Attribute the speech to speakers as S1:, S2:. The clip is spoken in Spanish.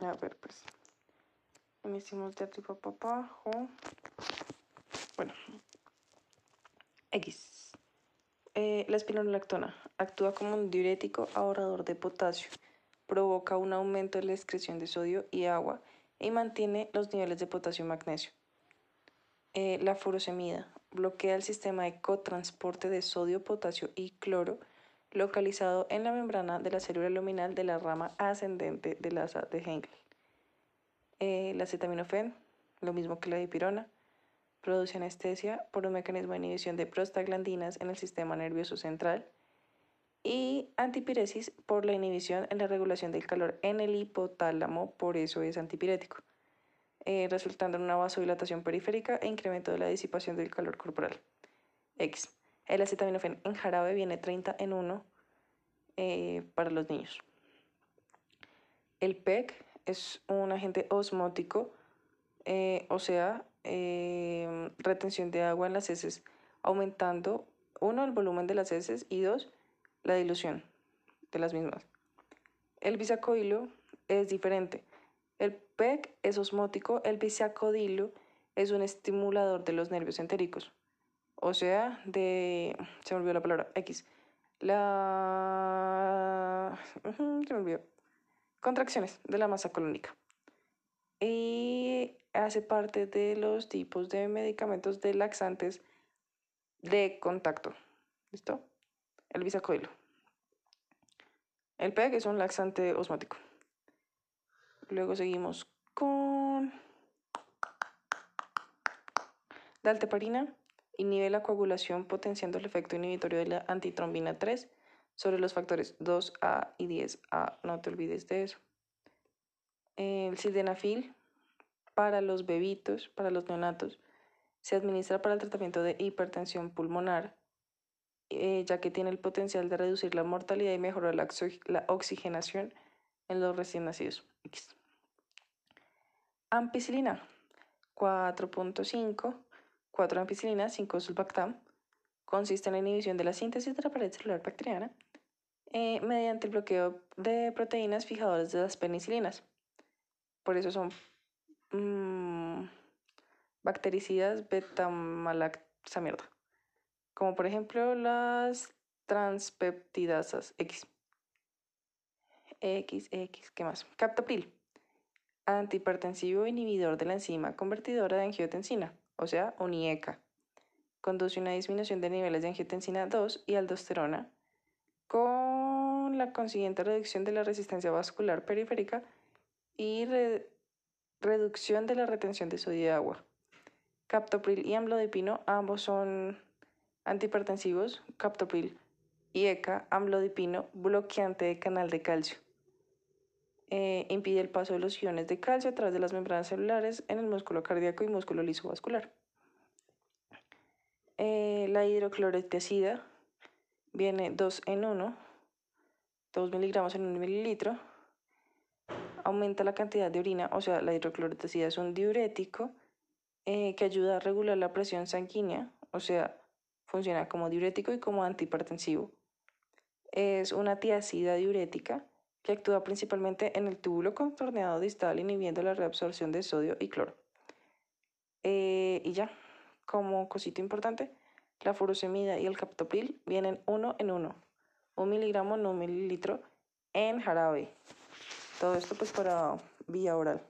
S1: A ver, pues. Hicimos de arriba para abajo. Bueno. X. Eh, la espironolactona actúa como un diurético ahorrador de potasio, provoca un aumento de la excreción de sodio y agua y mantiene los niveles de potasio y magnesio. Eh, la furosemida bloquea el sistema de cotransporte de sodio, potasio y cloro localizado en la membrana de la célula luminal de la rama ascendente del asa de Henkel. Eh, la acetaminofén, lo mismo que la dipirona, produce anestesia por un mecanismo de inhibición de prostaglandinas en el sistema nervioso central y antipiresis por la inhibición en la regulación del calor en el hipotálamo, por eso es antipirético, eh, resultando en una vasodilatación periférica e incremento de la disipación del calor corporal. X. El acetaminofén en jarabe viene 30 en 1 eh, para los niños. El PEC es un agente osmótico, eh, o sea, eh, retención de agua en las heces, aumentando, uno, el volumen de las heces y dos, la dilución de las mismas. El bisacoilo es diferente. El PEC es osmótico, el bisacodilo es un estimulador de los nervios entéricos, o sea, de... se me olvidó la palabra, X. La... se me olvidó. Contracciones de la masa colónica. Y hace parte de los tipos de medicamentos de laxantes de contacto. ¿Listo? El bisacoilo. El PEG es un laxante osmótico. Luego seguimos con dalteparina. Inhibe la coagulación potenciando el efecto inhibitorio de la antitrombina 3 sobre los factores 2A y 10A. No te olvides de eso. El sildenafil para los bebitos, para los neonatos, se administra para el tratamiento de hipertensión pulmonar, eh, ya que tiene el potencial de reducir la mortalidad y mejorar la, la oxigenación en los recién nacidos. Ampicilina 4.5, 4 ampicilina, 5 sulbactam, consiste en la inhibición de la síntesis de la pared celular bacteriana eh, mediante el bloqueo de proteínas fijadoras de las penicilinas. Por eso son mmm, bactericidas beta-malaxa mierda. Como por ejemplo las transpeptidasas X. X, X, ¿qué más? Captopril, antihipertensivo inhibidor de la enzima convertidora de angiotensina, o sea, UNIECA. Conduce una disminución de niveles de angiotensina 2 y aldosterona con la consiguiente reducción de la resistencia vascular periférica y reducción de la retención de sodio y agua. Captopril y amlodipino ambos son antihipertensivos. Captopril y ECA, amlodipino, bloqueante de canal de calcio. Eh, impide el paso de los iones de calcio a través de las membranas celulares en el músculo cardíaco y músculo lisovascular. Eh, la hidroclorotiazida viene 2 en 1, 2 miligramos en 1 mililitro aumenta la cantidad de orina, o sea, la hidrocloroticida es un diurético eh, que ayuda a regular la presión sanguínea, o sea, funciona como diurético y como antihipertensivo. Es una tiacida diurética actúa principalmente en el túbulo contorneado distal inhibiendo la reabsorción de sodio y cloro. Eh, y ya, como cosita importante, la furosemida y el captopril vienen uno en uno, un miligramo en un mililitro en jarabe. Todo esto pues para vía oral.